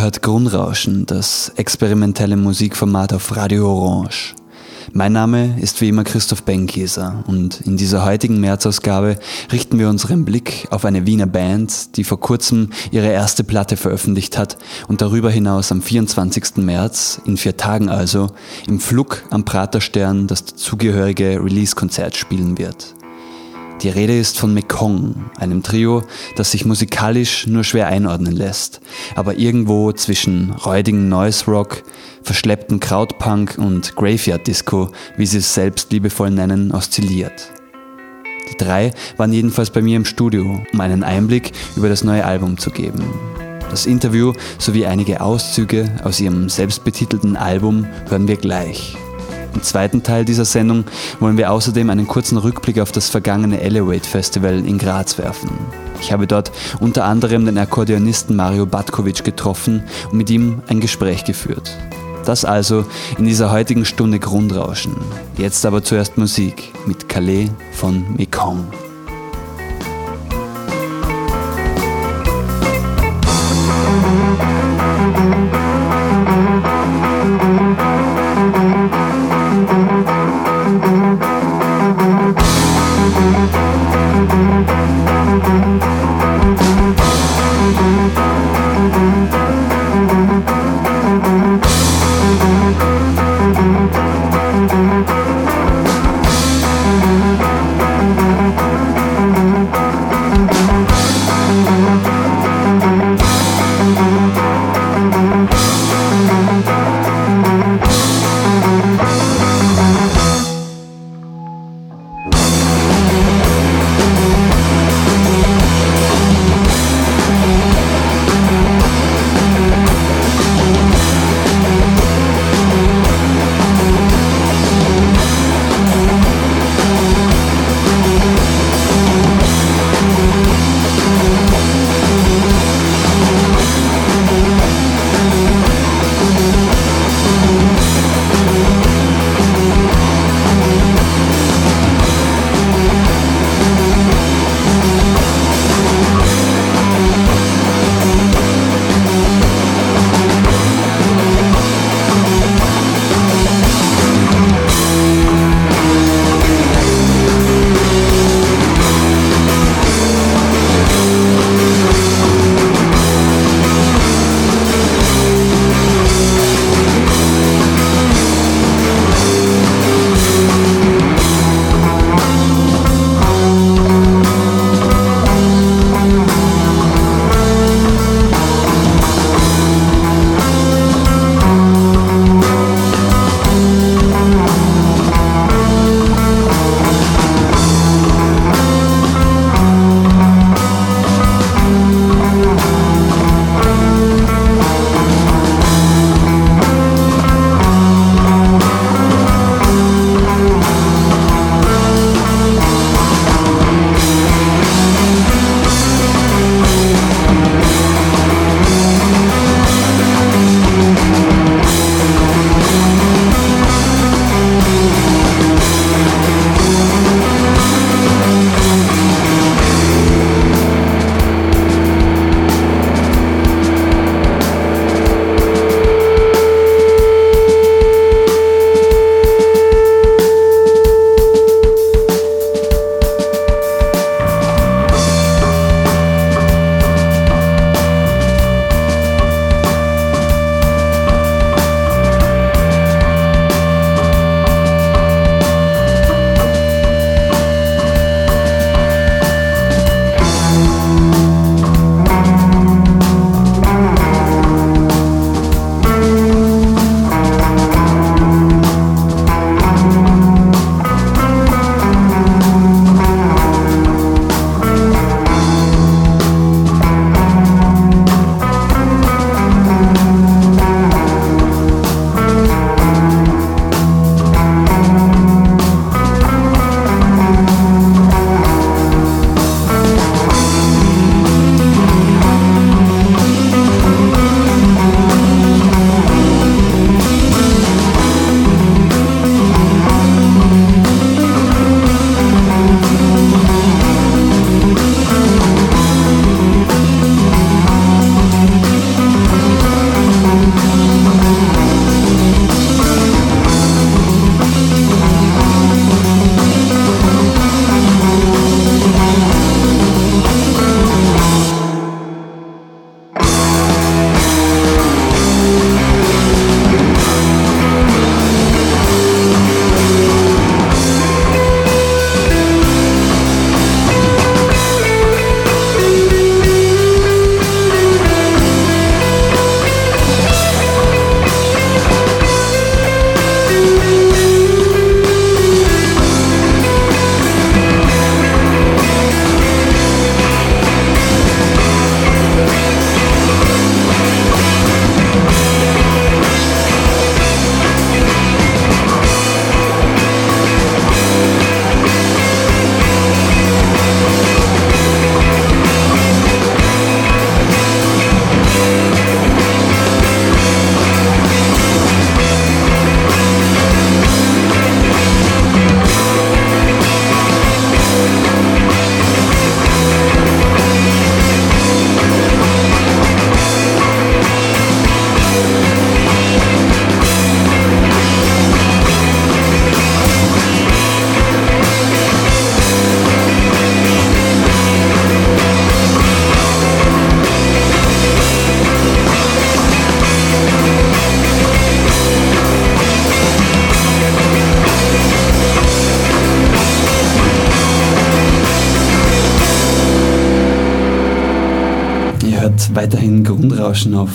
hört Grundrauschen, das experimentelle Musikformat auf Radio Orange. Mein Name ist wie immer Christoph Benkieser und in dieser heutigen Märzausgabe richten wir unseren Blick auf eine Wiener Band, die vor kurzem ihre erste Platte veröffentlicht hat und darüber hinaus am 24. März, in vier Tagen also, im Flug am Praterstern das dazugehörige Release-Konzert spielen wird. Die Rede ist von Mekong, einem Trio, das sich musikalisch nur schwer einordnen lässt, aber irgendwo zwischen räudigen Noise Rock, verschleppten Krautpunk und Graveyard Disco, wie sie es selbst liebevoll nennen, oszilliert. Die drei waren jedenfalls bei mir im Studio, um einen Einblick über das neue Album zu geben. Das Interview sowie einige Auszüge aus ihrem selbstbetitelten Album hören wir gleich. Im zweiten Teil dieser Sendung wollen wir außerdem einen kurzen Rückblick auf das vergangene Elevate Festival in Graz werfen. Ich habe dort unter anderem den Akkordeonisten Mario Batkovic getroffen und mit ihm ein Gespräch geführt. Das also in dieser heutigen Stunde Grundrauschen. Jetzt aber zuerst Musik mit Calais von Mekong.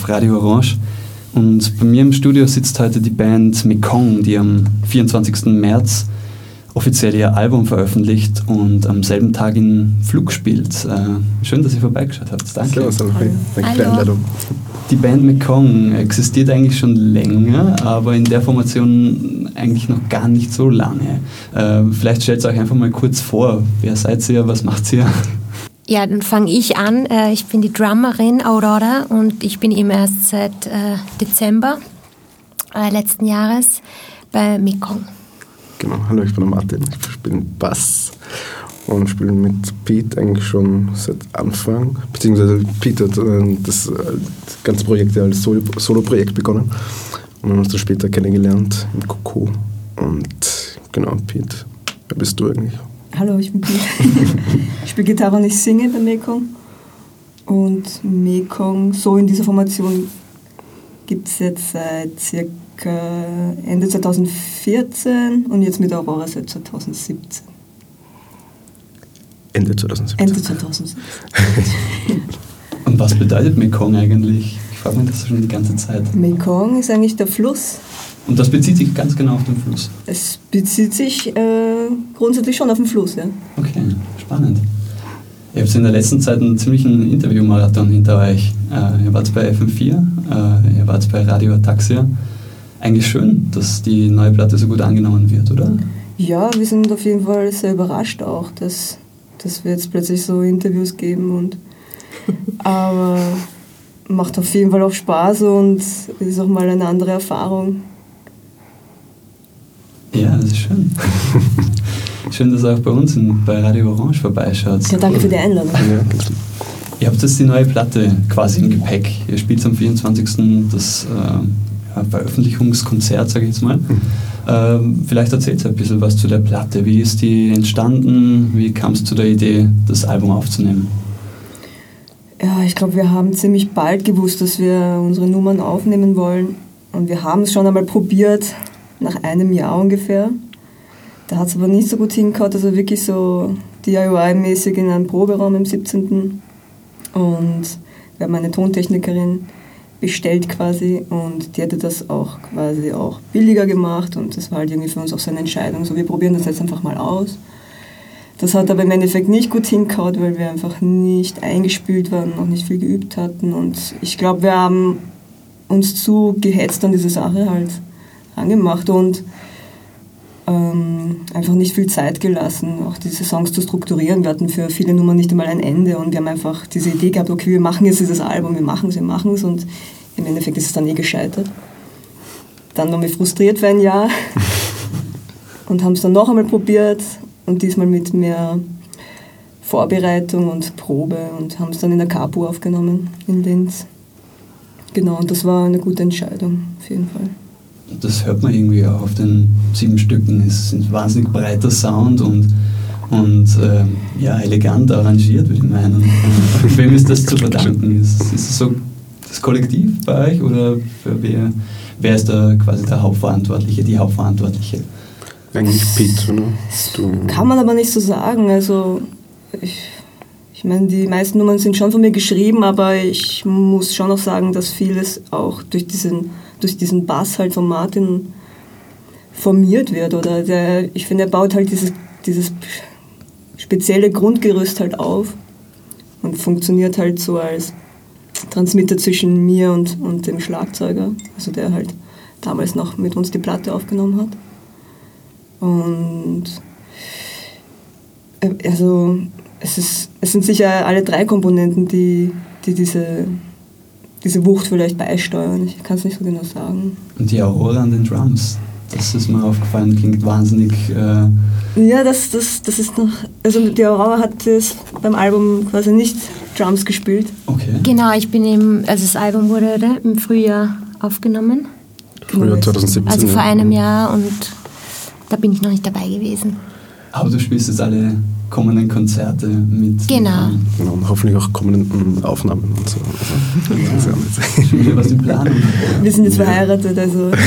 Auf Radio Orange. Und bei mir im Studio sitzt heute die Band Mekong, die am 24. März offiziell ihr Album veröffentlicht und am selben Tag in Flug spielt. Äh, schön, dass ihr vorbeigeschaut habt. Danke. Servus, hallo. Danke für die Einladung. Die Band Mekong existiert eigentlich schon länger, aber in der Formation eigentlich noch gar nicht so lange. Äh, vielleicht stellt euch einfach mal kurz vor. Wer seid ihr? Was macht ihr? Ja, dann fange ich an. Äh, ich bin die Drummerin Aurora und ich bin eben erst seit äh, Dezember letzten Jahres bei Mekong. Genau, hallo, ich bin der Martin, ich spiele Bass und spiele mit Pete eigentlich schon seit Anfang, beziehungsweise Pete hat äh, das, äh, das ganze Projekt ja als Solo-Projekt begonnen und wir haben uns dann später kennengelernt im Coco und genau, Pete, wer bist du eigentlich? Hallo, ich bin Pete. ich spiele Gitarre und ich singe bei Mekong und Mekong so in dieser Formation gibt es jetzt seit circa Ende 2014 und jetzt mit Aurora seit 2017. Ende 2017. Ende 2017. und was bedeutet Mekong eigentlich? Ich frage mich das schon die ganze Zeit. Mekong ist eigentlich der Fluss. Und das bezieht sich ganz genau auf den Fluss? Es bezieht sich äh, grundsätzlich schon auf den Fluss, ja. Okay, spannend. Ihr habt in der letzten Zeit einen ziemlichen Interviewmarathon hinter euch. Äh, ihr wart bei FM4, äh, ihr wart bei Radio Ataxia eigentlich schön, dass die neue Platte so gut angenommen wird, oder? Ja, wir sind auf jeden Fall sehr überrascht auch, dass, dass wir jetzt plötzlich so Interviews geben und aber macht auf jeden Fall auch Spaß und ist auch mal eine andere Erfahrung. Ja, das ist schön. schön, dass ihr auch bei uns in, bei Radio Orange vorbeischaut. Ja, danke für die Einladung. Ja, Ihr habt jetzt die neue Platte quasi im Gepäck. Ihr spielt am 24. das äh, Veröffentlichungskonzert, sage ich jetzt mal. Mhm. Ähm, vielleicht erzählt ein bisschen was zu der Platte. Wie ist die entstanden? Wie kam es zu der Idee, das Album aufzunehmen? Ja, ich glaube, wir haben ziemlich bald gewusst, dass wir unsere Nummern aufnehmen wollen. Und wir haben es schon einmal probiert, nach einem Jahr ungefähr. Da hat es aber nicht so gut hingehauen, also wirklich so DIY-mäßig in einem Proberaum im 17. Und wir haben eine Tontechnikerin, bestellt quasi und die hätte das auch quasi auch billiger gemacht und das war halt irgendwie für uns auch so eine Entscheidung, so wir probieren das jetzt einfach mal aus. Das hat aber im Endeffekt nicht gut hingehauen, weil wir einfach nicht eingespielt waren, noch nicht viel geübt hatten und ich glaube, wir haben uns zu gehetzt an diese Sache halt angemacht und ähm, einfach nicht viel Zeit gelassen, auch diese Songs zu strukturieren. Wir hatten für viele Nummern nicht einmal ein Ende und wir haben einfach diese Idee gehabt, okay, wir machen jetzt dieses Album, wir machen es, wir machen es und im Endeffekt ist es dann eh gescheitert. Dann waren wir frustriert für ein Jahr und haben es dann noch einmal probiert und diesmal mit mehr Vorbereitung und Probe und haben es dann in der Capu aufgenommen in Linz. Genau, und das war eine gute Entscheidung, auf jeden Fall das hört man irgendwie auch auf den sieben Stücken. Es ist ein wahnsinnig breiter Sound und, und äh, ja, elegant arrangiert, würde ich meinen. wem ist das zu verdanken? Ist, ist es so das Kollektiv bei euch oder wer, wer ist da quasi der Hauptverantwortliche, die Hauptverantwortliche? Eigentlich Pete, ne? Du. Kann man aber nicht so sagen. Also ich, ich meine, die meisten Nummern sind schon von mir geschrieben, aber ich muss schon auch sagen, dass vieles auch durch diesen durch diesen Bass halt von Martin formiert wird. Oder der, ich finde, er baut halt dieses, dieses spezielle Grundgerüst halt auf und funktioniert halt so als Transmitter zwischen mir und, und dem Schlagzeuger, also der halt damals noch mit uns die Platte aufgenommen hat. Und äh, also es, ist, es sind sicher alle drei Komponenten, die, die diese diese Wucht vielleicht beisteuern. Ich kann es nicht so genau sagen. Und die Aurora an den Drums, das ist mir aufgefallen, klingt wahnsinnig. Äh ja, das, das, das ist noch. Also die Aurora hat das beim Album quasi nicht Drums gespielt. Okay. Genau, ich bin eben, also das Album wurde im Frühjahr aufgenommen. Frühjahr 2017. Also vor einem Jahr und da bin ich noch nicht dabei gewesen. Aber du spielst jetzt alle kommenden Konzerte mit. Genau. genau und hoffentlich auch kommenden Aufnahmen und so. Also, was in Planung. Wir sind jetzt verheiratet, also.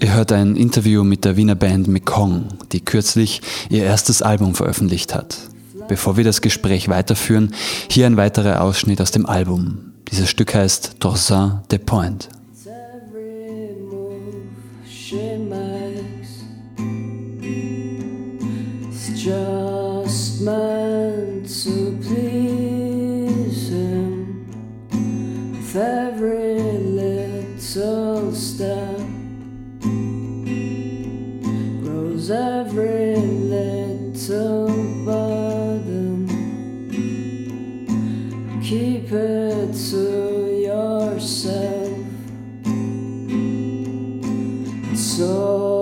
Ihr hört ein Interview mit der Wiener Band Mekong, die kürzlich ihr erstes Album veröffentlicht hat. Bevor wir das Gespräch weiterführen, hier ein weiterer Ausschnitt aus dem Album. Dieses Stück heißt Dorsin de Point. Every little step grows every little burden. Keep it to yourself. So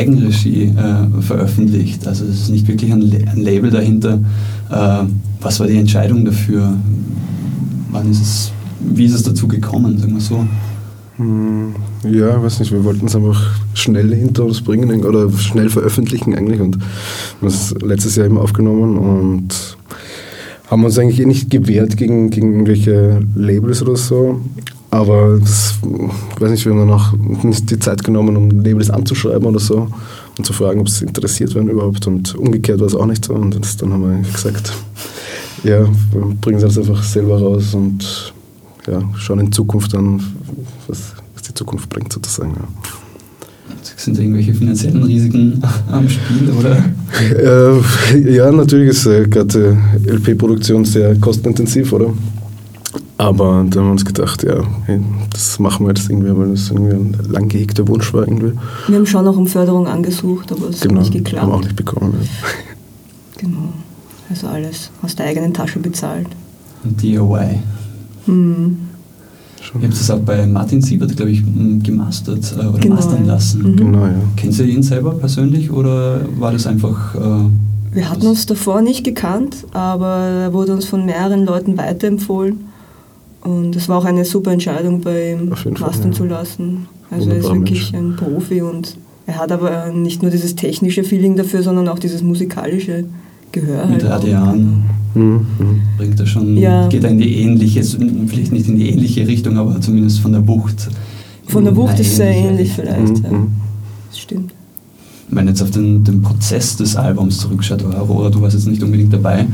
Eigenregie äh, veröffentlicht. Also es ist nicht wirklich ein, ein Label dahinter. Äh, was war die Entscheidung dafür? Wann ist es, wie ist es dazu gekommen, sagen wir so? Hm, ja, weiß nicht, wir wollten es einfach schnell hinter uns bringen oder schnell veröffentlichen eigentlich und haben es letztes Jahr eben aufgenommen und haben uns eigentlich eh nicht gewehrt gegen, gegen irgendwelche Labels oder so. Aber das, weiß nicht, wir haben dann auch die Zeit genommen, um Labels anzuschreiben oder so und zu fragen, ob sie interessiert werden überhaupt. Und umgekehrt war es auch nicht so. Und das, dann haben wir gesagt, ja, wir bringen es einfach selber raus und ja, schauen in Zukunft an, was, was die Zukunft bringt sozusagen. Ja. Sind da irgendwelche finanziellen Risiken am Spiel? Oder? Äh, ja, natürlich ist äh, gerade LP-Produktion sehr kostenintensiv, oder? Aber dann haben wir uns gedacht, ja, hey, das machen wir jetzt irgendwie, weil das irgendwie ein lang gehegter Wunsch war irgendwie. Wir haben schon auch um Förderung angesucht, aber es genau, hat nicht geklappt. Haben auch nicht bekommen. Ja. Genau. Also alles aus der eigenen Tasche bezahlt. DIY. Hm. Ihr habt das auch bei Martin Siebert, glaube ich, gemastert äh, oder Genau, mastern lassen. Mhm. Genau, ja. Kennen Sie ihn selber persönlich oder war das einfach. Äh, Wir hatten uns davor nicht gekannt, aber er wurde uns von mehreren Leuten weiterempfohlen. Und es war auch eine super Entscheidung, bei ihm mastern ja. zu lassen. Also er ist wirklich ein Profi und er hat aber nicht nur dieses technische Feeling dafür, sondern auch dieses musikalische Gehör. mit halt. Radian Mhm. mhm. bringt er schon, Ja. geht er in die ähnliche, vielleicht nicht in die ähnliche Richtung, aber zumindest von der Wucht. Von der eine ist sehr ähnliche ähnlich Richtung. vielleicht. Ja. Mhm. Das stimmt. Wenn man jetzt auf den, den Prozess des Albums zurückschaut, Aurora, du warst jetzt nicht unbedingt dabei,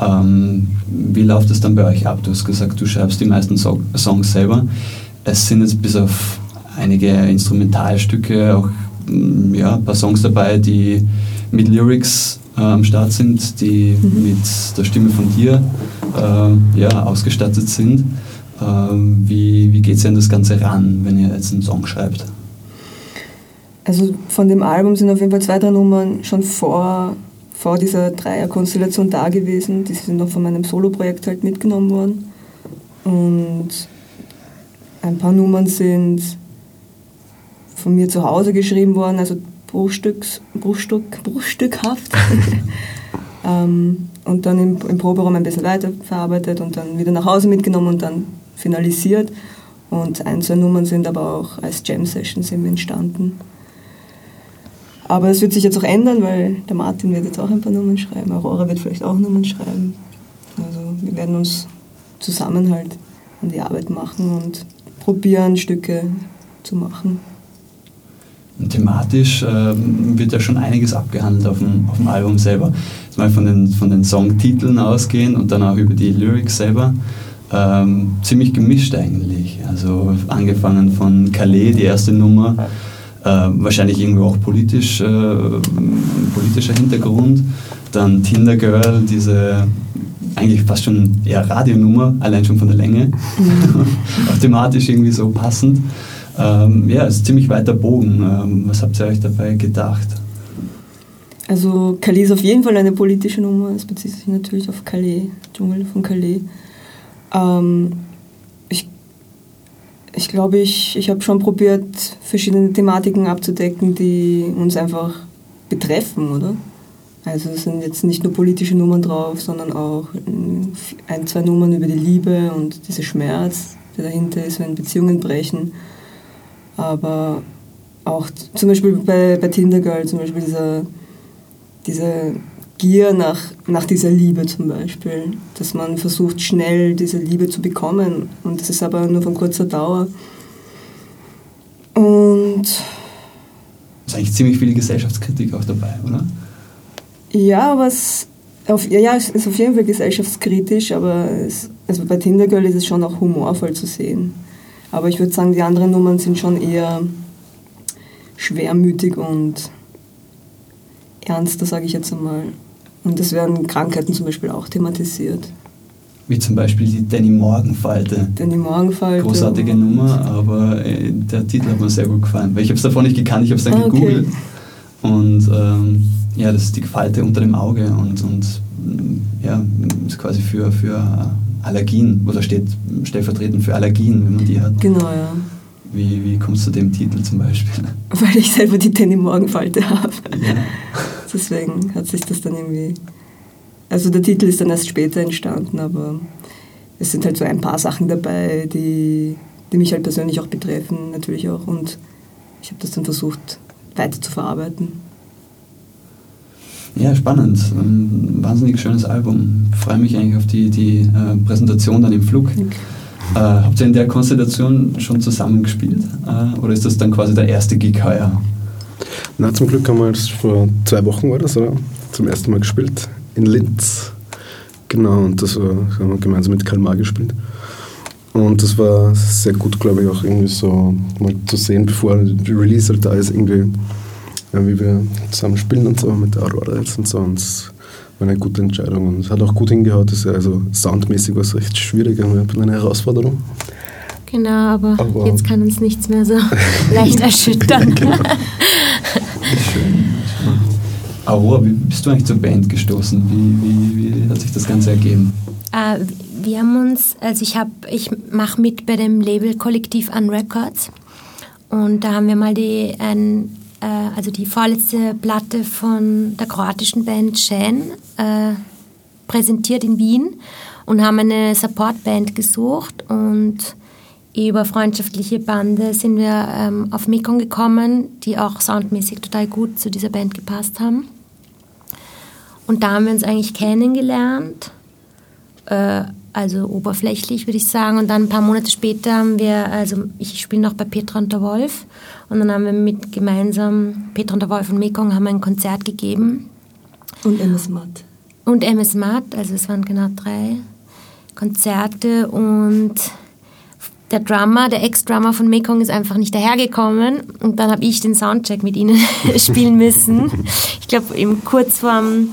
ähm, wie läuft es dann bei euch ab? Du hast gesagt, du schreibst die meisten so Songs selber. Es sind jetzt bis auf einige Instrumentalstücke auch mm, ja, ein paar Songs dabei, die mit Lyrics äh, am Start sind, die Mhm. mit der Stimme von dir äh, ja, ausgestattet sind. Ähm, wie wie geht es an das Ganze ran, wenn ihr jetzt einen Song schreibt? Also von dem Album sind auf jeden Fall zwei, drei Nummern schon vor, vor dieser Dreierkonstellation da gewesen. Die sind noch von meinem Soloprojekt halt mitgenommen worden. Und ein paar Nummern sind von mir zu Hause geschrieben worden, also Bruchstücks, Bruchstück, bruchstückhaft. ähm, und dann im, im Proberaum ein bisschen weiterverarbeitet und dann wieder nach Hause mitgenommen und dann finalisiert. Und ein, zwei Nummern sind aber auch als Jam-Sessions eben entstanden. Aber es wird sich jetzt auch ändern, weil der Martin wird jetzt auch ein paar Nummern schreiben, Aurora wird vielleicht auch Nummern schreiben. Also wir werden uns zusammen halt an die Arbeit machen und probieren, Stücke zu machen. Thematisch ähm, wird ja schon einiges abgehandelt auf dem, auf dem Album selber. Jetzt mal von den, von den Songtiteln ausgehen und dann auch über die Lyrics selber. Ähm, ziemlich gemischt eigentlich. Also angefangen von Calais, die erste Nummer, wahrscheinlich irgendwo auch politisch, äh, politischer Hintergrund. Dann Tinder Girl, diese eigentlich fast schon eher Radionummer, allein schon von der Länge. auch thematisch irgendwie so passend. Ähm, ja, es ist ziemlich weiter Bogen. Ähm, was habt ihr euch dabei gedacht? Also Calais ist auf jeden Fall eine politische Nummer, es bezieht sich natürlich auf Calais, Dschungel von Calais. Ähm, ich glaube, ich, ich habe schon probiert, verschiedene Thematiken abzudecken, die uns einfach betreffen, oder? Also es sind jetzt nicht nur politische Nummern drauf, sondern auch mm, ein, zwei Nummern über die Liebe und dieser Schmerz, der dahinter ist, wenn Beziehungen brechen. Aber auch zum Beispiel bei, bei Tinder Girl, zum Beispiel dieser, diese Gier nach, nach dieser Liebe zum Beispiel, dass man versucht schnell diese Liebe zu bekommen und das ist aber nur von kurzer Dauer. Und ist eigentlich ziemlich viel Gesellschaftskritik auch dabei, oder? ja, was auf, ja, ja, es ist auf jeden Fall gesellschaftskritisch, aber es, also bei Tinder Girl ist es schon auch humorvoll zu sehen. Aber ich würde sagen, die anderen Nummern sind schon eher schwermütig und ernster, sage ich jetzt einmal. Und es werden Krankheiten zum Beispiel auch thematisiert. Wie zum Beispiel die Danny Morgenfalte. Die Morgenfalte. Großartige Nummer, aber äh, der Titel hat mir sehr gut gefallen. Weil ich habe es davon nicht gekannt, ich habe es dann Ah, okay. gegoogelt. Und ähm, ja, das ist die Falte unter dem Auge und, und ja, ist quasi für, für Allergien oder steht stellvertretend für Allergien, wenn man die hat. Genau, ja. Wie, wie kommst du zu dem Titel zum Beispiel? Weil ich selber die Danny Morgenfalte habe. Ja. Deswegen hat sich das dann irgendwie. Also der Titel ist dann erst später entstanden, aber es sind halt so ein paar Sachen dabei, die, die mich halt persönlich auch betreffen, natürlich auch. Und ich habe das dann versucht weiter zu verarbeiten. Ja, spannend. Ein wahnsinnig schönes Album. Ich freue mich eigentlich auf die, die äh, Präsentation dann im Flug. Okay. Äh, habt ihr in der Konstellation schon zusammengespielt? Äh, oder ist das dann quasi der erste Gig heuer? Na, zum Glück haben wir jetzt vor zwei Wochen war das, oder? Zum ersten Mal gespielt. In Linz. Genau, und das, war, das haben wir gemeinsam mit Kalmar gespielt. Und das war sehr gut, glaube ich, auch irgendwie so mal zu sehen, bevor die Release halt da ist, irgendwie, ja, wie wir zusammen spielen und so mit der Aurora jetzt und so. Und es war eine gute Entscheidung und es hat auch gut hingehaut. Das ist ja, also soundmäßig war es recht schwierig, bisschen eine Herausforderung. Genau, aber, Aber- jetzt kann uns nichts mehr so leicht erschüttern. Schön. Aurora, wie bist du eigentlich zur Band gestoßen? Wie, wie, wie hat sich das Ganze ergeben? Äh, wir haben uns, also ich habe, ich mache mit bei dem Label Kollektiv an Records und da haben wir mal die, ein, äh, also die vorletzte Platte von der kroatischen Band Shan äh, präsentiert in Wien und haben eine Supportband gesucht und über freundschaftliche Bande sind wir ähm, auf Mekong gekommen, die auch soundmäßig total gut zu dieser Band gepasst haben. Und da haben wir uns eigentlich kennengelernt äh, also oberflächlich würde ich sagen. Und dann ein paar Monate später haben wir, also ich spiele noch bei Petra und der Wolf und dann haben wir mit gemeinsam, Petra und der Wolf und Mekong haben ein Konzert gegeben Und MS Matt. und MS Matt, also es waren genau drei Konzerte und der Drummer, der Ex-Drummer von Mekong ist einfach nicht dahergekommen und dann habe ich den Soundcheck mit ihnen spielen müssen. Ich glaube, eben kurz vorm,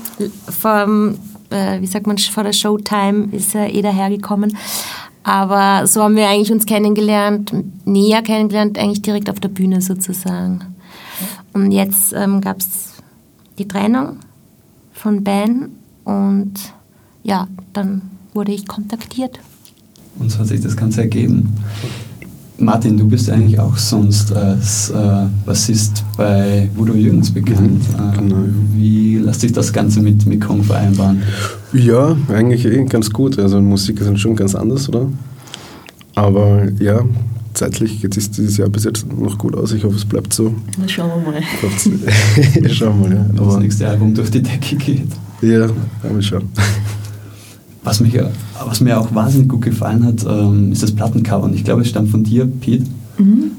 vorm äh, wie sagt man, vor der Showtime ist er eh dahergekommen. Aber so haben wir eigentlich uns kennengelernt, näher kennengelernt, eigentlich direkt auf der Bühne sozusagen. Und jetzt ähm, gab es die Trennung von Ben und ja, dann wurde ich kontaktiert. Und so hat sich das Ganze ergeben. Martin, du bist eigentlich auch sonst als äh, Bassist bei Udo Jürgens bekannt. Mhm, Äh, genau. Wie lässt sich das Ganze mit Mekong vereinbaren? Ja, eigentlich eh ganz gut. Also Musik ist dann schon ganz anders, oder? Aber ja, zeitlich geht es dieses Jahr bis jetzt noch gut aus. Ich hoffe, es bleibt so. Na, schauen wir mal. Schauen wir mal, ja. Wenn das Aber, nächste Album durch die Decke geht. ja, werden wir schauen. Was, mich, was mir auch wahnsinnig gut gefallen hat, ähm, ist das Plattencover. Und ich glaube, es stammt von dir, Pete.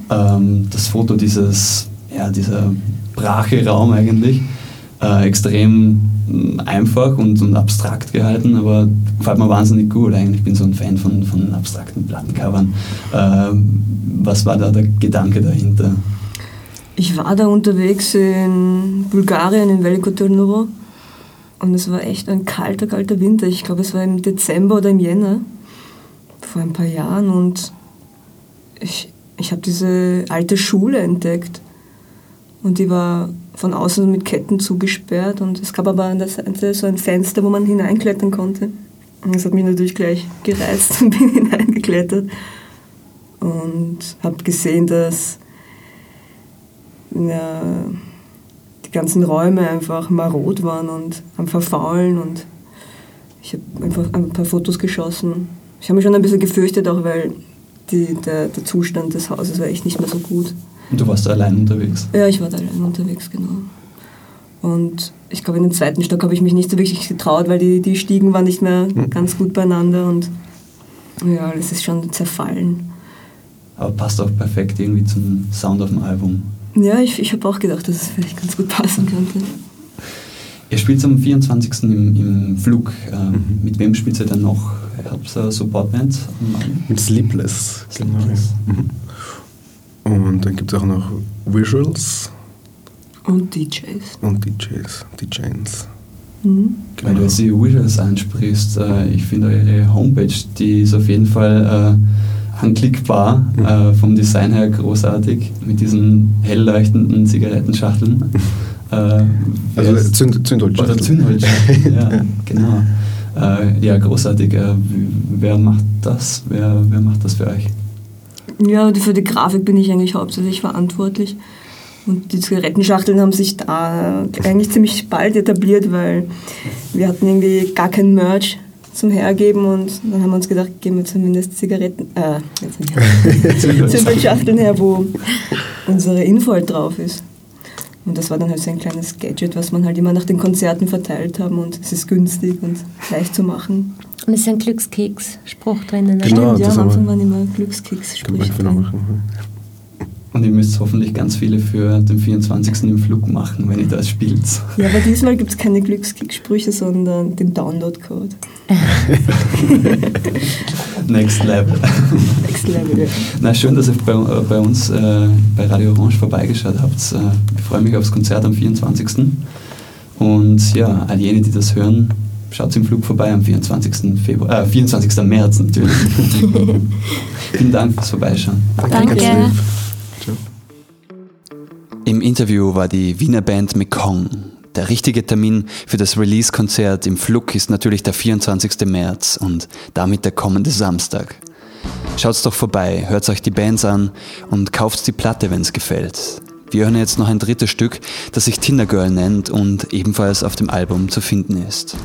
Ähm, das Foto dieses, ja, dieser Bracheraum eigentlich. Äh, extrem mh, einfach und, und abstrakt gehalten, aber gefällt mir wahnsinnig gut eigentlich. Ich bin so ein Fan von, von abstrakten Plattencovern. Ähm, was war da der Gedanke dahinter? Ich war da unterwegs in Bulgarien, in Veliko Turnova. Und es war echt ein kalter, kalter Winter. Ich glaube, es war im Dezember oder im Jänner. Vor ein paar Jahren. Und ich, ich habe diese alte Schule entdeckt. Und die war von außen mit Ketten zugesperrt. Und es gab aber an der Seite so ein Fenster, wo man hineinklettern konnte. Und das hat mich natürlich gleich gereizt und bin hineingeklettert. Und habe gesehen, dass ja, die ganzen Räume einfach marot waren und am Verfaulen und ich habe einfach ein paar Fotos geschossen. Ich habe mich schon ein bisschen gefürchtet, auch weil die, der, der Zustand des Hauses war echt nicht mehr so gut. Und du warst da allein unterwegs. Ja, ich war da allein unterwegs, genau. Und ich glaube, in den zweiten Stock habe ich mich nicht so wirklich getraut, weil die, die Stiegen waren nicht mehr ganz gut beieinander und ja, das ist schon zerfallen. Aber passt auch perfekt irgendwie zum Sound auf dem Album. Ja, ich, ich habe auch gedacht, dass es vielleicht ganz gut passen könnte. Ihr spielt am 24. im, im Flug. Ähm, Mhm. Mit wem spielt ihr dann noch? Habt ihr eine Supportband? am Album? Mit Sleepless. Sleepless. Genau. Mhm. Und dann gibt es auch noch Visuals Und DJs. und DJs, DJs. Mhm. Weil du jetzt die Visuals ansprichst, äh, ich finde eure Homepage, die ist auf jeden Fall äh, anklickbar, Mhm. äh, vom Design her großartig, mit diesen hell leuchtenden Zigarettenschachteln. Äh, Also Zünd, Zündholzschachtel. Oder Zündholzschachteln, ja, genau. Äh, ja, großartig. Äh, wer macht das? Wer, wer macht das für euch? Ja, für die Grafik bin ich eigentlich hauptsächlich verantwortlich. Und die Zigarettenschachteln haben sich da eigentlich ziemlich bald etabliert, weil wir hatten irgendwie gar kein Merch zum Hergeben und dann haben wir uns gedacht, geben wir zumindest Zigaretten, äh, Zigarettenschachteln her, wo unsere Info halt drauf ist. Und das war dann halt so ein kleines Gadget, was man halt immer nach den Konzerten verteilt haben und es ist günstig und leicht zu machen. Und es ist ein Glückskeks-Spruch drinnen. Genau, Stimmt, ja, das am haben Anfang wir- waren immer Glückskeks-Sprüche einfach noch drin. machen. Und ihr müsst hoffentlich ganz viele für den 24. im Flug machen, wenn ihr das spielt. Ja, aber diesmal gibt es keine Glückskeks-Sprüche, sondern den Download-Code. Next Level. Next Level. ja. Na, schön, dass ihr bei, bei uns äh, bei Radio Orange vorbeigeschaut habt. Äh, ich freue mich aufs Konzert am 24. Und ja, all jene, die das hören, schaut im Flug vorbei am 24. Februar, äh, 24. März natürlich. Vielen Dank fürs Vorbeischauen. Danke. Ganz Ciao. Im Interview war die Wiener Band Mekong. Der richtige Termin für das Release-Konzert im Flug ist natürlich der 24. März und damit der kommende Samstag. Schaut's doch vorbei, hört euch die Bands an und kauft die Platte, wenn's gefällt. Wir hören jetzt noch ein drittes Stück, das sich Tinder Girl nennt und ebenfalls auf dem Album zu finden ist.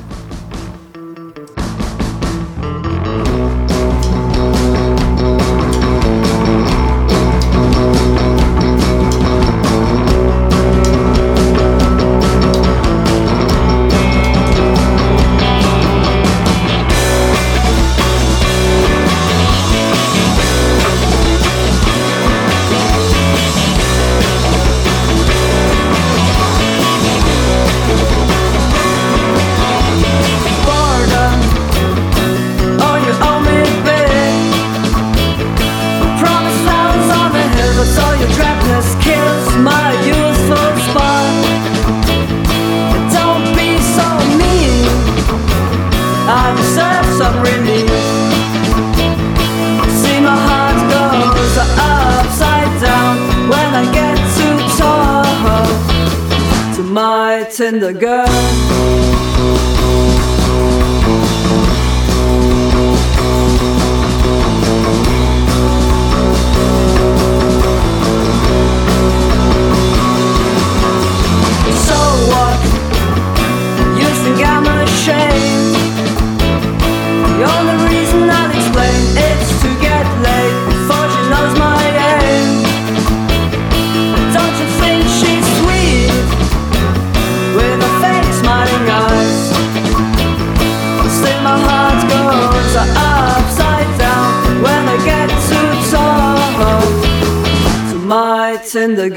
the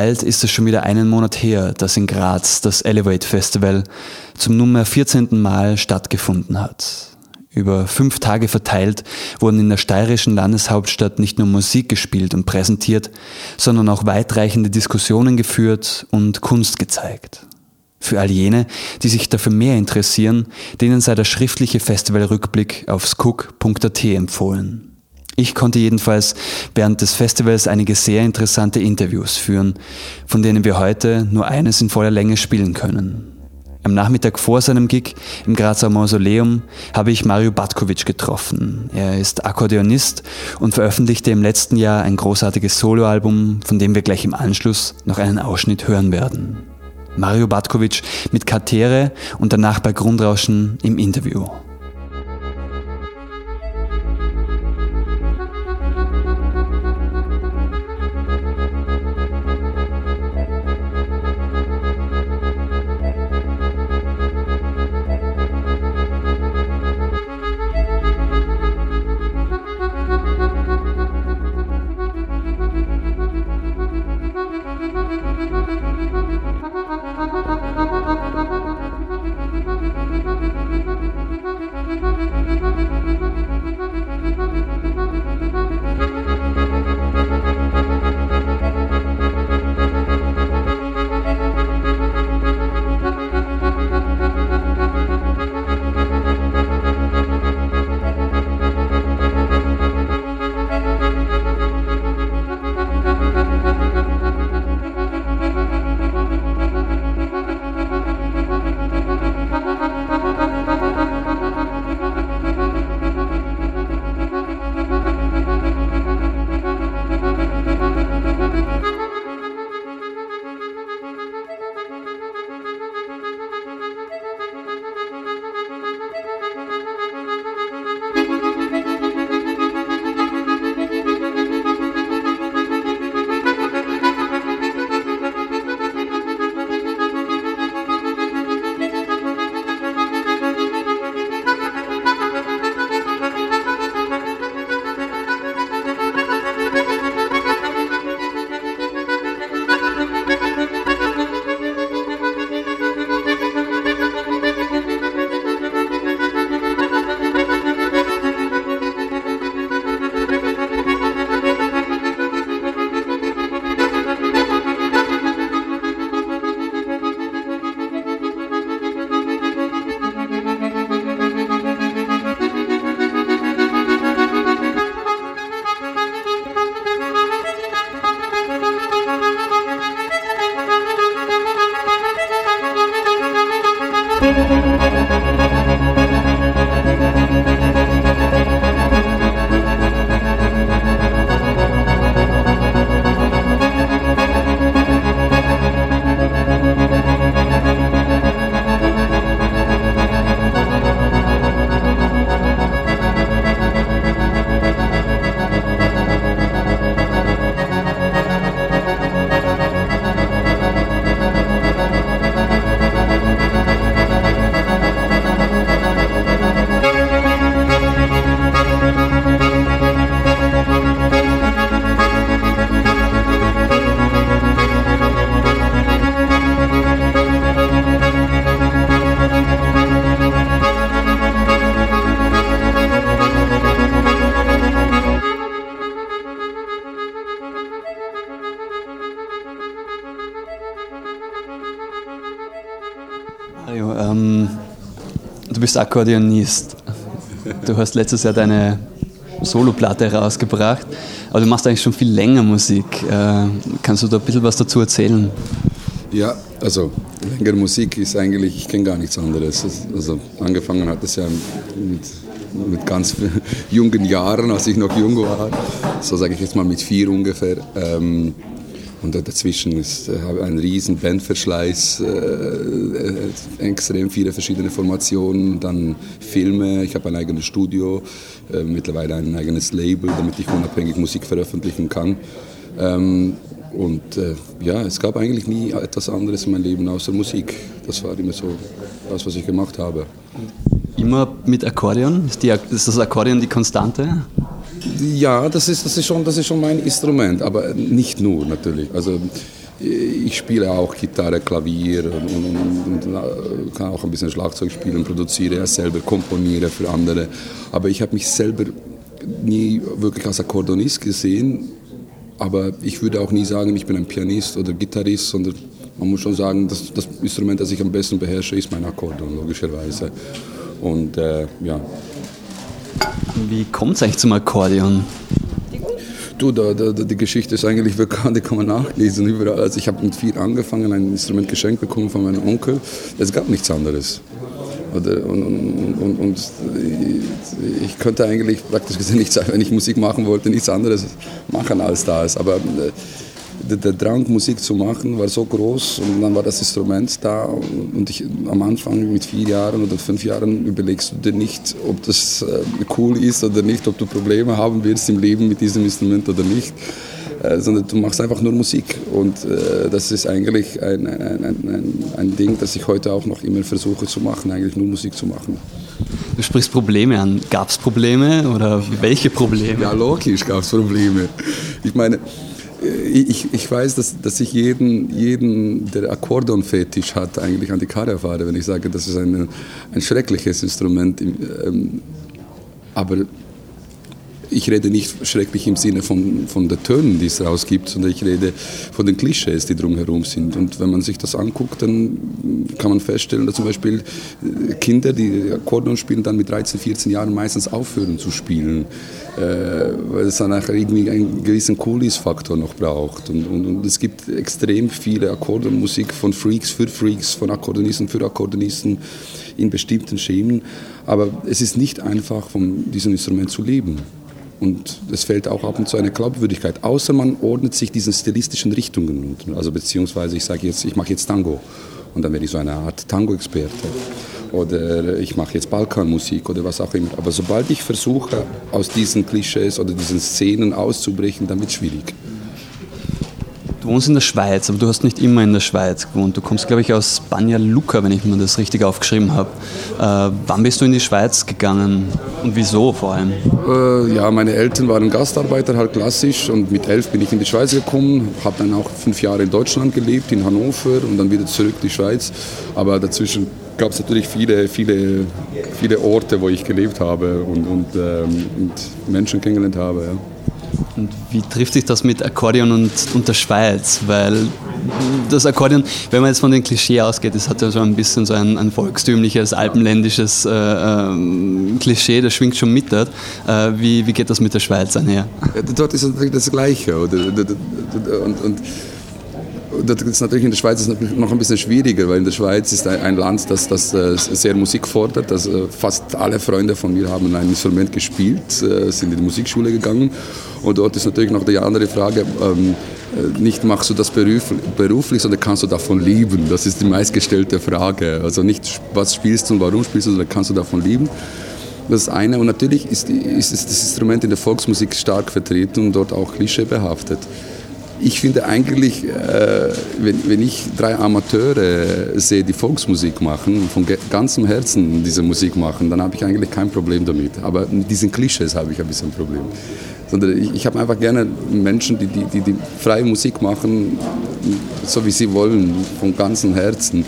bald ist es schon wieder einen Monat her, dass in Graz das Elevate Festival zum nunmehr 14. Mal stattgefunden hat. Über fünf Tage verteilt wurden in der steirischen Landeshauptstadt nicht nur Musik gespielt und präsentiert, sondern auch weitreichende Diskussionen geführt und Kunst gezeigt. Für all jene, die sich dafür mehr interessieren, denen sei der schriftliche Festivalrückblick auf skook.at empfohlen. Ich konnte jedenfalls während des Festivals einige sehr interessante Interviews führen, von denen wir heute nur eines in voller Länge spielen können. Am Nachmittag vor seinem Gig im Grazer Mausoleum habe ich Mario Batkovic getroffen. Er ist Akkordeonist und veröffentlichte im letzten Jahr ein großartiges Soloalbum, von dem wir gleich im Anschluss noch einen Ausschnitt hören werden. Mario Batkovic mit Katere und danach bei Grundrauschen im Interview. Bist Akkordeonist. Du hast letztes Jahr deine Soloplatte rausgebracht, aber du machst eigentlich schon viel länger Musik. Äh, kannst du da ein bisschen was dazu erzählen? Ja, also längere Musik ist eigentlich, ich kenne gar nichts anderes. Also angefangen hat es ja mit, mit ganz jungen Jahren, als ich noch jung war, so sage ich jetzt mal mit vier ungefähr. Ähm, und dazwischen ist äh, ein riesen Bandverschleiß, äh, äh, extrem viele verschiedene Formationen, dann Filme, ich habe ein eigenes Studio, äh, mittlerweile ein eigenes Label, damit ich unabhängig Musik veröffentlichen kann. Ähm, und äh, ja, es gab eigentlich nie etwas anderes in meinem Leben außer Musik. Das war immer so das, was ich gemacht habe. Immer mit Akkordeon? Ist, die, ist das Akkordeon die Konstante? Ja, das ist, das, ist schon, das ist schon mein Instrument, aber nicht nur natürlich. Also ich spiele auch Gitarre, Klavier und, und, und, äh, kann auch ein bisschen Schlagzeug spielen, produziere selber, komponiere für andere. Aber ich habe mich selber nie wirklich als Akkordeonist gesehen. Aber ich würde auch nie sagen, ich bin ein Pianist oder Gitarrist, sondern man muss schon sagen, das, das Instrument, das ich am besten beherrsche, ist mein Akkordeon, logischerweise. Und äh, ja. Wie kommt es eigentlich zum Akkordeon? Du, da, da, die Geschichte ist eigentlich bekannt, die kann man nachlesen überall. Also ich habe mit vier angefangen, ein Instrument geschenkt bekommen von meinem Onkel. Es gab nichts anderes. Und, und, und, und, ich könnte eigentlich praktisch gesehen nicht sagen, wenn ich Musik machen wollte, nichts anderes machen als das. Aber äh, der, der, Drang, Musik zu machen, war so groß und dann war das Instrument da und ich, am Anfang mit vier Jahren oder fünf Jahren überlegst du dir nicht, ob das äh, cool ist oder nicht, ob du Probleme haben wirst im Leben mit diesem Instrument oder nicht. Äh, sondern du machst einfach nur Musik. Und äh, das ist eigentlich ein, ein, ein, ein Ding, das ich heute auch noch immer versuche zu machen, eigentlich nur Musik zu machen. Du sprichst Probleme an. Gab es Probleme oder welche Probleme? Ja, logisch gab es Probleme. Ich meine, ich, ich weiß, dass, dass ich jeden, jeden, der Akkordeon-Fetisch hat, eigentlich an die Karre fahre, wenn ich sage, das ist ein, ein schreckliches Instrument. Ähm, aber ich rede nicht schrecklich im Sinne von, von den Tönen, die es rausgibt, sondern ich rede von den Klischees, die drumherum sind. Und wenn man sich das anguckt, dann kann man feststellen, dass zum Beispiel äh, Kinder, die Akkordeon spielen, dann mit 13, 14 Jahren meistens aufhören zu spielen, äh, weil es dann nachher irgendwie einen gewissen Coolies-Faktor noch braucht. Und, und, und, es gibt extrem viele Akkordeonmusik von Freaks für Freaks, von Akkordeonisten für Akkordeonisten in bestimmten Schemen. Aber es ist nicht einfach, von diesem Instrument zu leben. Und es fällt auch ab und zu eine Glaubwürdigkeit, außer man ordnet sich diesen stilistischen Richtungen. Also beziehungsweise ich sage jetzt, ich mache jetzt Tango und dann werde ich so eine Art Tango-Experte. Oder ich mache jetzt Balkanmusik oder was auch immer. Aber sobald ich versuche, aus diesen Klischees oder diesen Szenen auszubrechen, dann wird es schwierig. Du wohnst in der Schweiz, aber du hast nicht immer in der Schweiz gewohnt. Du kommst, glaube ich, aus Banja Luka, wenn ich mir das richtig aufgeschrieben habe. Äh, wann bist du in die Schweiz gegangen und wieso vor allem? Äh, ja, meine Eltern waren Gastarbeiter, halt klassisch. Und mit elf bin ich in die Schweiz gekommen, habe dann auch fünf Jahre in Deutschland gelebt, in Hannover und dann wieder zurück in die Schweiz. Aber dazwischen gab es natürlich viele, viele, viele Orte, wo ich gelebt habe und, und, ähm, und Menschen kennengelernt habe. Ja. Und wie trifft sich das mit Akkordeon und, und der Schweiz? Weil das Akkordeon, wenn man jetzt von den Klischee ausgeht, das hat ja so ein bisschen so ein, ein volkstümliches, alpenländisches äh, äh, Klischee, das schwingt schon mit dort. Äh, wie, wie geht das mit der Schweiz einher? Dort ist natürlich das Gleiche. Oder? Und, und das ist natürlich in der Schweiz ist noch ein bisschen schwieriger, weil in der Schweiz ist ein Land, das, das äh, sehr Musik fordert. Das, äh, fast alle Freunde von mir haben ein Instrument gespielt, äh, sind in die Musikschule gegangen. Und dort ist natürlich noch die andere Frage, ähm, nicht machst du das beruflich, sondern kannst du davon lieben? Das ist die meistgestellte Frage. Also nicht, was spielst du und warum spielst du, sondern kannst du davon lieben? Das ist eine. Und natürlich ist, ist das Instrument in der Volksmusik stark vertreten und dort auch klischeebehaftet ich finde eigentlich, äh, wenn, wenn, ich drei Amateure sehe, die Volksmusik machen, von ganzem Herzen diese Musik machen, dann habe ich eigentlich kein Problem damit. Aber mit diesen Klischees habe ich ein bisschen ein Problem. Sondern ich, ich habe einfach gerne Menschen, die, die, die, die freie Musik machen, so wie sie wollen, von ganzem Herzen.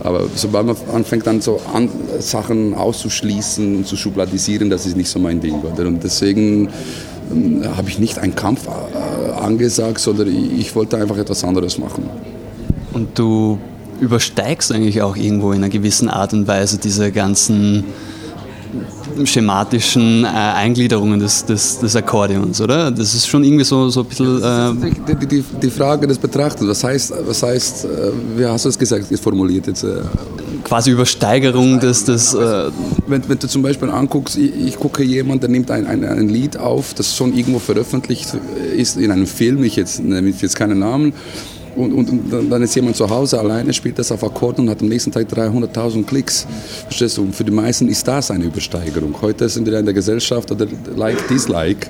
Aber sobald man anfängt dann so an, Sachen auszuschließen und zu schubladisieren, das ist nicht so mein Ding. Oder? Und deswegen ähm, habe ich nicht einen Kampf äh, angesagt, sondern ich wollte einfach etwas anderes machen. Und du übersteigst eigentlich auch irgendwo in einer gewissen Art und Weise diese ganzen schematischen äh, Eingliederungen des, des, des, Akkordeons, oder? Das ist schon irgendwie so, so ein bisschen... Äh die, die, die, Frage des Betrachtens, was heißt, was heißt äh, wie hast du es gesagt, formuliert jetzt? Äh, Quasi Übersteigerung des... des äh wenn, wenn, du zum Beispiel anguckst, ich, ich gucke jemand, der nimmt ein, ein, ein, Lied auf, das schon irgendwo veröffentlicht ist in einem Film, ich jetzt, nenne jetzt keinen Namen, und, und, und, dann ist jemand zu Hause alleine, spielt das auf Akkorden und hat am nächsten Tag 300.000 Klicks. Verstehst du? Und für die meisten ist das eine Übersteigerung. Heute sind wir in der Gesellschaft oder Like, Dislike.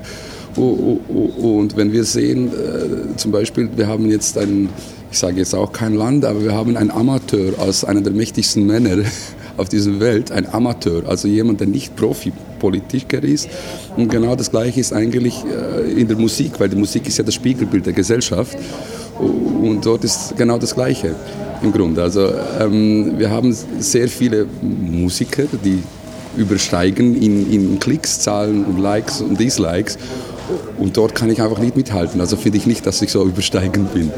Und wenn wir sehen, äh, zum Beispiel, wir haben jetzt einen, ich sage jetzt auch kein Land, aber wir haben einen Amateur als einer der mächtigsten Männer auf dieser Welt, ein Amateur, also jemand, der nicht Profi-Politiker ist. Und genau das Gleiche ist eigentlich äh, in der Musik, weil die Musik ist ja das Spiegelbild der Gesellschaft. Und dort ist genau das Gleiche im Grunde. Also ähm, wir haben sehr viele Musiker, die übersteigen in, in Klickszahlen und Likes und Dislikes. Und dort kann ich einfach nicht mithalten. Also finde ich nicht, dass ich so übersteigend bin.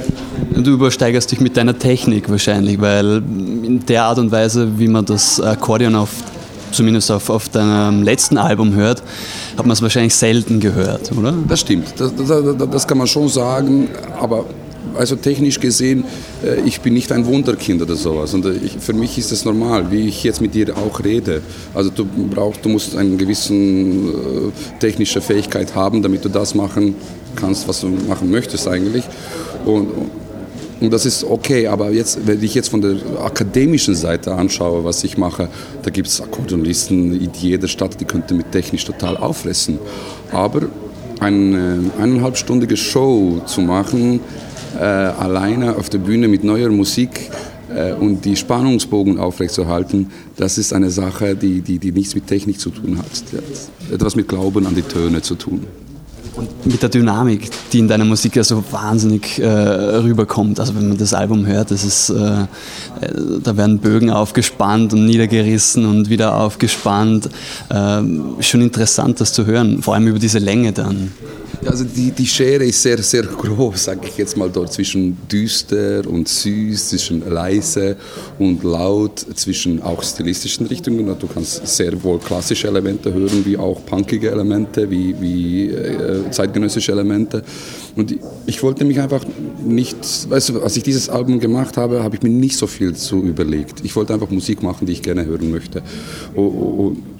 Du übersteigerst dich mit deiner Technik wahrscheinlich, weil in der Art und Weise, wie man das Akkordeon auf, zumindest auf, auf deinem letzten Album hört, hat man es wahrscheinlich selten gehört, oder? Das stimmt, das, das, das kann man schon sagen, aber also technisch gesehen, äh, ich bin nicht ein Wunderkind oder sowas. Und äh, ich, für mich ist es normal, wie ich jetzt mit dir auch rede. Also du brauchst, du musst eine gewisse äh, technische Fähigkeit haben, damit du das machen kannst, was du machen möchtest eigentlich. Und, und das ist okay, aber jetzt, wenn ich jetzt von der akademischen Seite anschaue, was ich mache, da gibt es Akkordeonisten in jeder Stadt, die könnte mit technisch total auffressen. Aber eine eineinhalbstündige Show zu machen, alleine auf der Bühne mit neuer Musik äh, und die Spannungsbogen aufrechtzuerhalten, das ist eine Sache, die, die, die nichts mit Technik zu tun hat. Hat etwas mit Glauben an die Töne zu tun. Und mit der Dynamik, die in deiner Musik ja so wahnsinnig äh, rüberkommt. Also wenn man das Album hört, das ist, äh, äh da werden Bögen aufgespannt und niedergerissen und wieder aufgespannt. Äh, schon interessant, das zu hören, vor allem über diese Länge dann. Also die, die Schere ist sehr, sehr groß, sage ich jetzt mal dort, zwischen düster und süß, zwischen leise und laut, zwischen auch stilistischen Richtungen. Du kannst sehr wohl klassische Elemente hören, wie auch punkige Elemente, wie, wie äh, zeitgenössische Elemente. Und ich wollte mich einfach nicht, weißt du, als ich dieses Album gemacht habe, habe ich mir nicht so viel zu überlegt. Ich wollte einfach Musik machen, die ich gerne hören möchte. Und,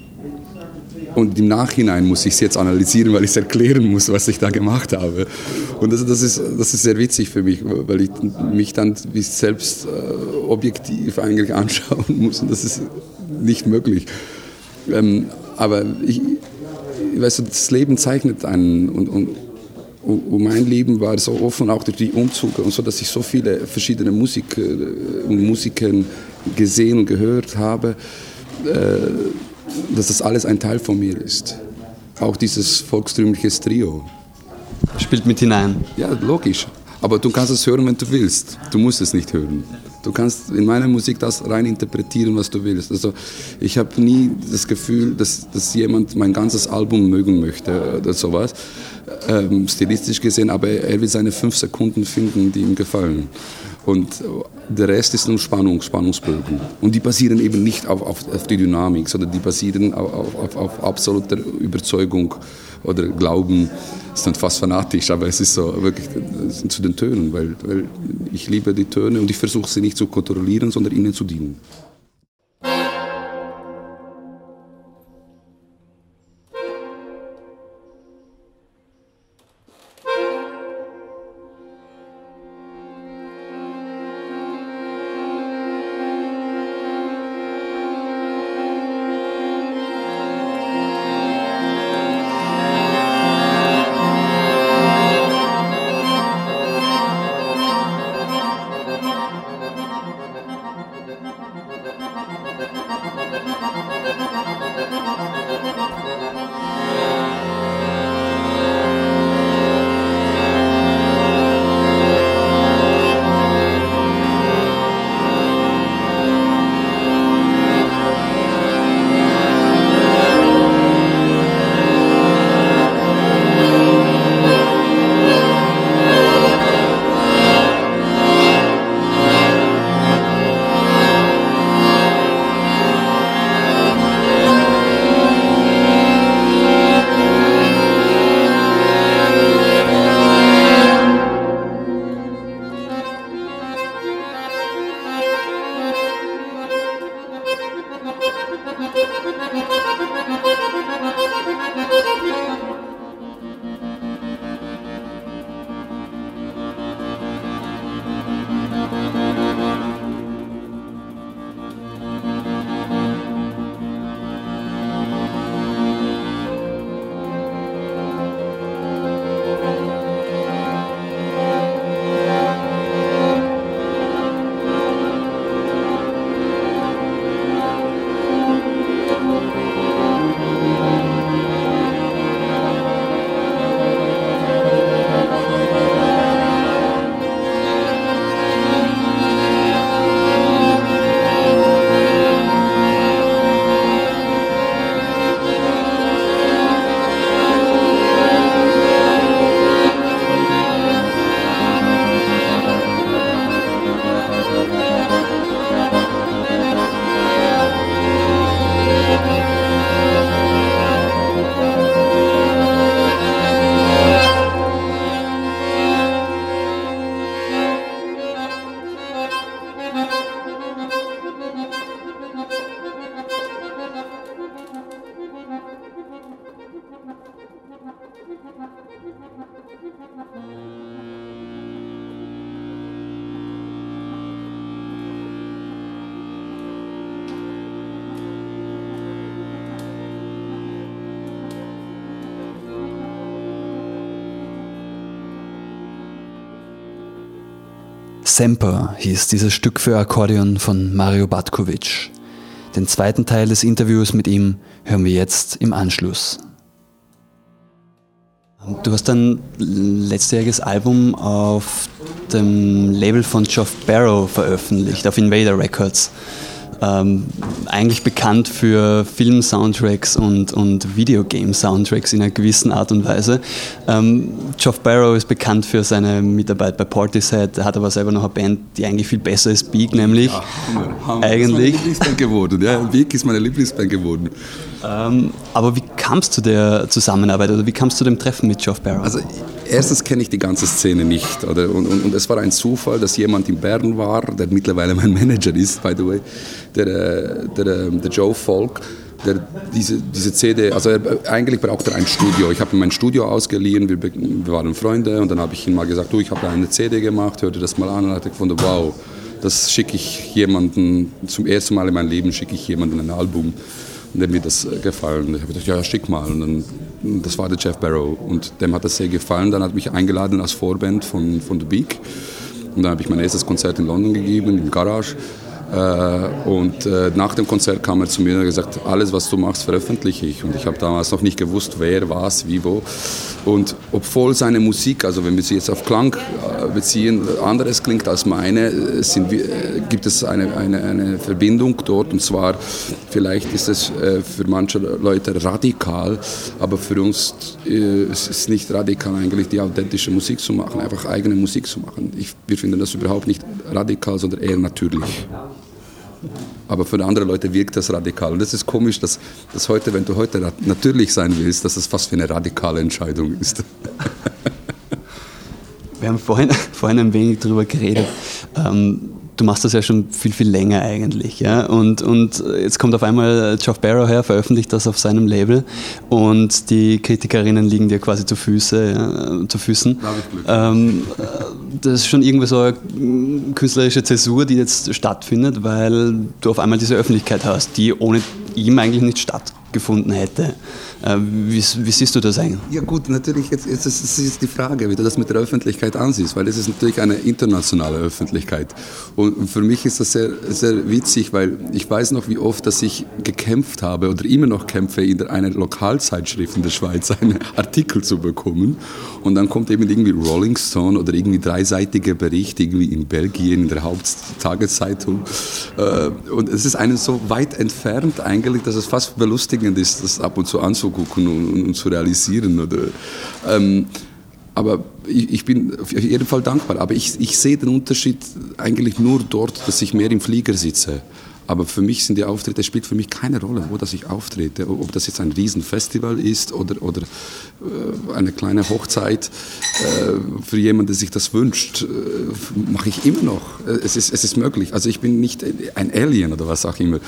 und im Nachhinein muss ich es jetzt analysieren, weil ich es erklären muss, was ich da gemacht habe. Und das, das, ist, das ist sehr witzig für mich, weil ich mich dann selbst äh, objektiv eigentlich anschauen muss. Und das ist nicht möglich. Ähm, aber ich, weißt du, das Leben zeichnet einen. Und, und, und mein Leben war so offen, auch durch die Umzüge und so, dass ich so viele verschiedene Musiker und Musikern gesehen und gehört habe. Äh, dass das alles ein Teil von mir ist. Auch dieses volkstümliche Trio. Spielt mit hinein. Ja, logisch. Aber du kannst es hören, wenn du willst. Du musst es nicht hören. Du kannst in meiner Musik das rein interpretieren, was du willst. Also ich habe nie das Gefühl, dass, dass jemand mein ganzes Album mögen möchte oder sowas. Ähm, stilistisch gesehen, aber er will seine fünf Sekunden finden, die ihm gefallen. Und der Rest ist nur Spannung, Spannungsbögen. Und die basieren eben nicht auf, auf, auf die Dynamik, sondern die basieren auf, auf, auf absoluter Überzeugung oder Glauben. Das ist dann fast fanatisch, aber es ist so wirklich zu den Tönen, weil, weil ich liebe die Töne und ich versuche sie nicht zu kontrollieren, sondern ihnen zu dienen. Semper hieß dieses Stück für Akkordeon von Mario Batkovic. Den zweiten Teil des Interviews mit ihm hören wir jetzt im Anschluss. Du hast dein letztjähriges Album auf dem Label von Geoff Barrow veröffentlicht, auf Invader Records ähm, eigentlich bekannt für Film-Soundtracks und, und Videogame-Soundtracks in einer gewissen Art und Weise. Ähm, Geoff Barrow ist bekannt für seine Mitarbeit bei Portishead, er hat aber selber noch eine Band, die eigentlich viel besser ist, Beak nämlich. Ja, Hammer. Eigentlich. Das ist meine Lieblingsband geworden, ja, Beak ist meine Lieblingsband geworden. Ähm, aber wie kam es zu der Zusammenarbeit oder wie kam es zu dem Treffen mit Geoff Barrow? Also erstens kenne ich die ganze Szene nicht. Oder? Und, und, und, es war ein Zufall, dass jemand in Bern war, der mittlerweile mein Manager ist, by the way, der, äh, der, äh, der Joe Falk. Der, diese, diese CD, also er, eigentlich braucht er ein Studio. Ich habe ihm mein Studio ausgeliehen, wir, wir waren Freunde und dann habe ich ihm mal gesagt, du, ich habe eine CD gemacht, hör dir das mal an und hatte gefunden, wow, das schicke ich jemanden, zum ersten Mal in meinem Leben schicke ich jemanden ein Album der mir das äh, gefallen. Ich habe gedacht, ja, schick mal. Und dann, das war der Jeff Barrow und dem hat das sehr gefallen. Dann hat mich eingeladen als Vorband von, von The Beak. Und dann habe ich mein erstes Konzert in London gegeben, im Garage. Äh, und äh, nach dem Konzert kam er zu mir und hat gesagt, alles was du machst, veröffentliche ich. Und ich habe damals noch nicht gewusst, wer, was, wie, wo. Und obwohl seine Musik, also wenn wir sie jetzt auf Klang beziehen, anderes klingt als meine, sind, gibt es eine, eine, eine Verbindung dort. Und zwar, vielleicht ist es für manche Leute radikal, aber für uns ist es nicht radikal eigentlich, die authentische Musik zu machen, einfach eigene Musik zu machen. Ich, wir finden das überhaupt nicht radikal, sondern eher natürlich. Aber für andere Leute wirkt das radikal. Und das ist komisch, dass, dass heute, wenn du heute natürlich sein willst, dass es fast wie eine radikale Entscheidung ist. Wir haben vorhin, vorhin ein wenig darüber geredet. Ähm, du machst das ja schon viel, viel länger eigentlich. Ja? Und, und jetzt kommt auf einmal Geoff Barrow her, veröffentlicht das auf seinem Label und die Kritikerinnen liegen dir quasi zu, Füße, ja, zu Füßen. Ähm, das ist schon irgendwie so eine künstlerische Zäsur, die jetzt stattfindet, weil du auf einmal diese Öffentlichkeit hast, die ohne ihm eigentlich nicht stattgefunden hätte. Äh, wie, wie, siehst du das eigentlich? Ja gut, natürlich, jetzt, jetzt ist, ist die Frage, wie du das mit der Öffentlichkeit ansiehst, weil es ist natürlich eine internationale Öffentlichkeit. Und für mich ist das sehr, sehr witzig, weil ich weiß noch, wie oft, dass ich gekämpft habe oder immer noch kämpfe, in einer Lokalzeitschrift in der Schweiz einen Artikel zu bekommen. Und dann kommt eben irgendwie Rolling Stone oder irgendwie dreiseitiger Bericht irgendwie in Belgien, in der Haupttageszeitung. Äh, und es ist einem so weit entfernt eigentlich, dass es fast belustigend ist, das ab und zu anzugucken und, und zu realisieren. Oder, ähm, aber ich, ich, bin auf jeden Fall dankbar. Aber ich, ich sehe den Unterschied eigentlich nur dort, dass ich mehr im Flieger sitze. Aber für mich sind die Auftritte, es spielt für mich keine Rolle, wo das ich auftrete. Ob das jetzt ein Riesenfestival ist oder, oder äh, eine kleine Hochzeit äh, für jemanden, der sich das wünscht, äh, mache ich immer noch. Es ist, es ist möglich. Also ich bin nicht ein Alien oder was auch immer.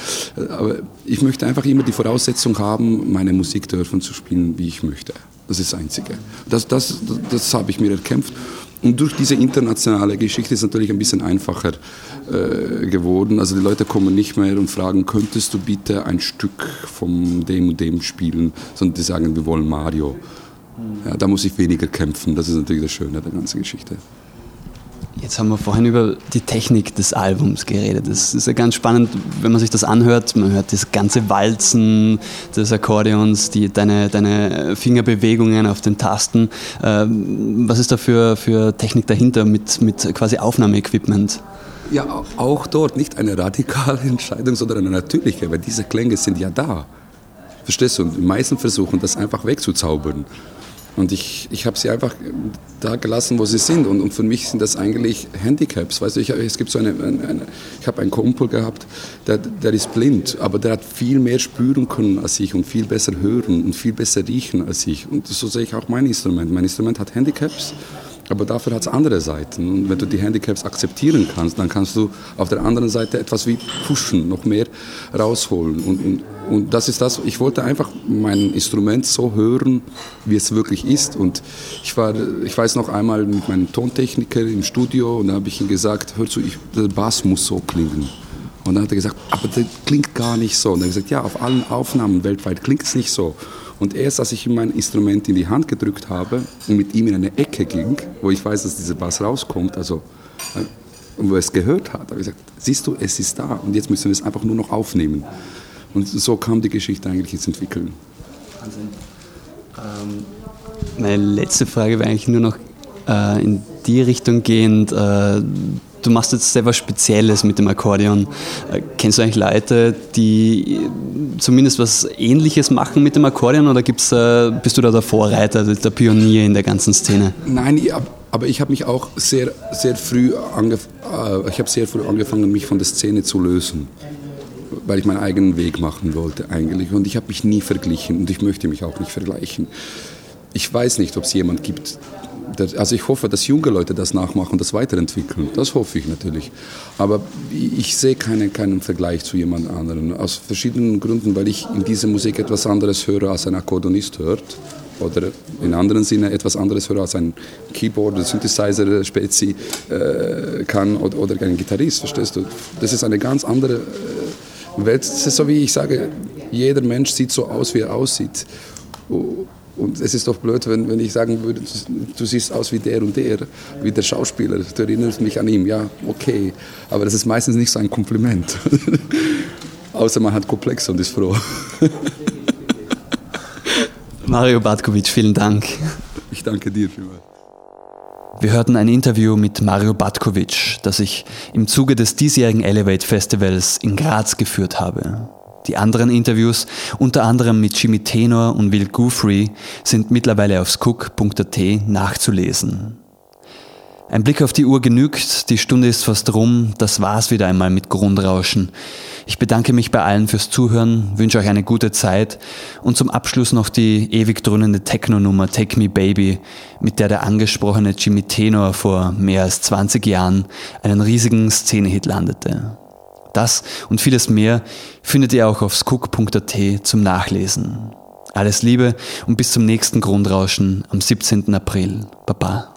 Aber ich möchte einfach immer die Voraussetzung haben, meine Musik dürfen zu spielen, wie ich möchte. Das ist das Einzige. Das, das, das, das habe ich mir erkämpft. Und durch diese internationale Geschichte ist es natürlich ein bisschen einfacher äh, geworden. Also die Leute kommen nicht mehr und fragen, könntest du bitte ein Stück von dem und dem spielen, sondern die sagen, wir wollen Mario. Ja, da muss ich weniger kämpfen. Das ist natürlich das Schöne der ganzen Geschichte. Jetzt haben wir vorhin über die Technik des Albums geredet. Das ist ja ganz spannend, wenn man sich das anhört. Man hört das ganze Walzen des Akkordeons, die, deine, deine Fingerbewegungen auf den Tasten. Ähm, was ist da für, für Technik dahinter mit, mit quasi Aufnahmeequipment? Ja, auch dort nicht eine radikale Entscheidung, sondern eine natürliche, weil diese Klänge sind ja da. Verstehst du? Und die meisten versuchen, das einfach wegzuzaubern. Und ich, ich habe sie einfach da gelassen, wo sie sind. Und, und für mich sind das eigentlich Handicaps. Weißt du, ich, es gibt so eine, eine ich habe einen Kumpel gehabt, der, der ist blind, aber der hat viel mehr spüren können als ich und viel besser hören und viel besser riechen als ich. Und so sehe ich auch mein Instrument. Mein Instrument hat Handicaps. Aber dafür hat es andere Seiten. Und wenn du die Handicaps akzeptieren kannst, dann kannst du auf der anderen Seite etwas wie pushen, noch mehr rausholen. Und, und, und das ist das, ich wollte einfach mein Instrument so hören, wie es wirklich ist. Und ich, war, ich weiß noch einmal mit meinem Tontechniker im Studio und da habe ich ihm gesagt, hör zu, ich, der Bass muss so klingen. Und dann hat er gesagt, aber das klingt gar nicht so. Und er hat gesagt, ja, auf allen Aufnahmen weltweit klingt es nicht so. Und erst als ich ihm mein Instrument in die Hand gedrückt habe und mit ihm in eine Ecke ging, wo ich weiß, dass dieser Bass rauskommt, also äh, wo er es gehört hat, habe ich gesagt, siehst du, es ist da und jetzt müssen wir es einfach nur noch aufnehmen. Und so kam die Geschichte eigentlich ins Entwickeln. Wahnsinn. Ähm, meine letzte Frage wäre eigentlich nur noch äh, in die Richtung gehend. Äh, du machst jetzt selber Spezielles mit dem Akkordeon. Äh, kennst du eigentlich Leute, die zumindest was Ähnliches machen mit dem Akkordeon oder gibt's, bist du da der Vorreiter, der Pionier in der ganzen Szene? Nein, ich, aber ich habe mich auch sehr, sehr früh, äh, ich habe sehr früh angefangen, mich von der Szene zu lösen weil ich meinen eigenen Weg machen wollte eigentlich. Und ich habe mich nie verglichen und ich möchte mich auch nicht vergleichen. Ich weiß nicht, ob es jemand gibt, also ich hoffe, dass junge Leute das nachmachen und das weiterentwickeln. Das hoffe ich natürlich. Aber ich sehe keine, keinen Vergleich zu jemand anderem. Aus verschiedenen Gründen, weil ich in dieser Musik etwas anderes höre, als ein Akkordeonist hört. Oder in anderen Sinne etwas anderes höre, als ein Keyboard oder Synthesizer Spezi äh, kann oder, oder ein Gitarrist, verstehst du? Das ist eine ganz andere äh, Welt. Das ist so wie ich sage, jeder Mensch sieht so aus, wie er aussieht. Und es ist doch blöd, wenn, wenn ich sagen würde, du siehst aus wie der und der, wie der Schauspieler, du erinnerst mich an ihn. Ja, okay. Aber das ist meistens nicht so ein Kompliment. Außer man hat Komplexe und ist froh. Mario Batkovic, vielen Dank. Ich danke dir vielmals. Wir hörten ein Interview mit Mario Batkovic, das ich im Zuge des diesjährigen Elevate Festivals in Graz geführt habe. Die anderen Interviews, unter anderem mit Jimmy Tenor und Will Guthrie, sind mittlerweile auf skook.at nachzulesen. Ein Blick auf die Uhr genügt, die Stunde ist fast rum, das war's wieder einmal mit Grundrauschen. Ich bedanke mich bei allen fürs Zuhören, wünsche euch eine gute Zeit und zum Abschluss noch die ewig dröhnende Techno-Nummer Take Me Baby, mit der der angesprochene Jimmy Tenor vor mehr als 20 Jahren einen riesigen Szenehit landete. Das und vieles mehr findet ihr auch auf skook.at zum Nachlesen. Alles Liebe und bis zum nächsten Grundrauschen am 17. April. Baba.